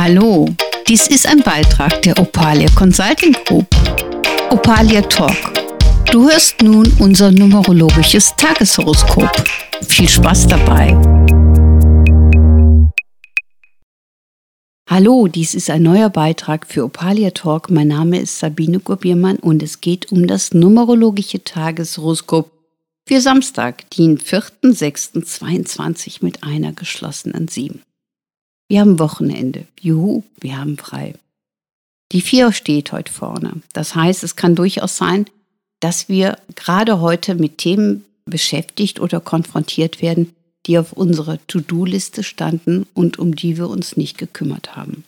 Hallo, dies ist ein Beitrag der Opalia Consulting Group. Opalia Talk. Du hörst nun unser numerologisches Tageshoroskop. Viel Spaß dabei. Hallo, dies ist ein neuer Beitrag für Opalia Talk. Mein Name ist Sabine Gurbiermann und es geht um das numerologische Tageshoroskop für Samstag, den 4.6.22 mit einer geschlossenen 7. Wir haben Wochenende. Juhu, wir haben frei. Die 4 steht heute vorne. Das heißt, es kann durchaus sein, dass wir gerade heute mit Themen beschäftigt oder konfrontiert werden, die auf unserer To-Do-Liste standen und um die wir uns nicht gekümmert haben.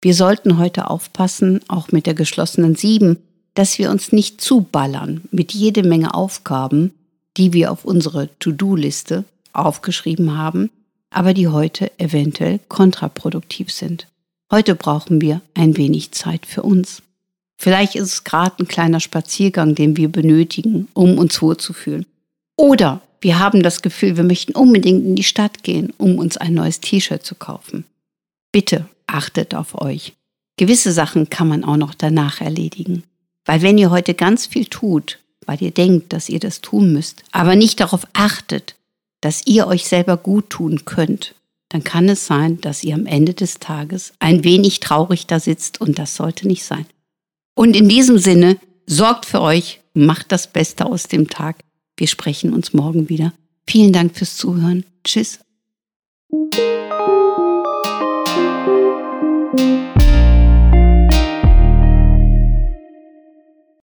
Wir sollten heute aufpassen, auch mit der geschlossenen 7, dass wir uns nicht zuballern mit jede Menge Aufgaben, die wir auf unsere To-Do-Liste aufgeschrieben haben, aber die heute eventuell kontraproduktiv sind. Heute brauchen wir ein wenig Zeit für uns. Vielleicht ist es gerade ein kleiner Spaziergang, den wir benötigen, um uns wohlzufühlen. Oder wir haben das Gefühl, wir möchten unbedingt in die Stadt gehen, um uns ein neues T-Shirt zu kaufen. Bitte achtet auf euch. Gewisse Sachen kann man auch noch danach erledigen. Weil wenn ihr heute ganz viel tut, weil ihr denkt, dass ihr das tun müsst, aber nicht darauf achtet, dass ihr euch selber gut tun könnt, dann kann es sein, dass ihr am Ende des Tages ein wenig traurig da sitzt und das sollte nicht sein. Und in diesem Sinne, sorgt für euch, macht das Beste aus dem Tag. Wir sprechen uns morgen wieder. Vielen Dank fürs Zuhören. Tschüss.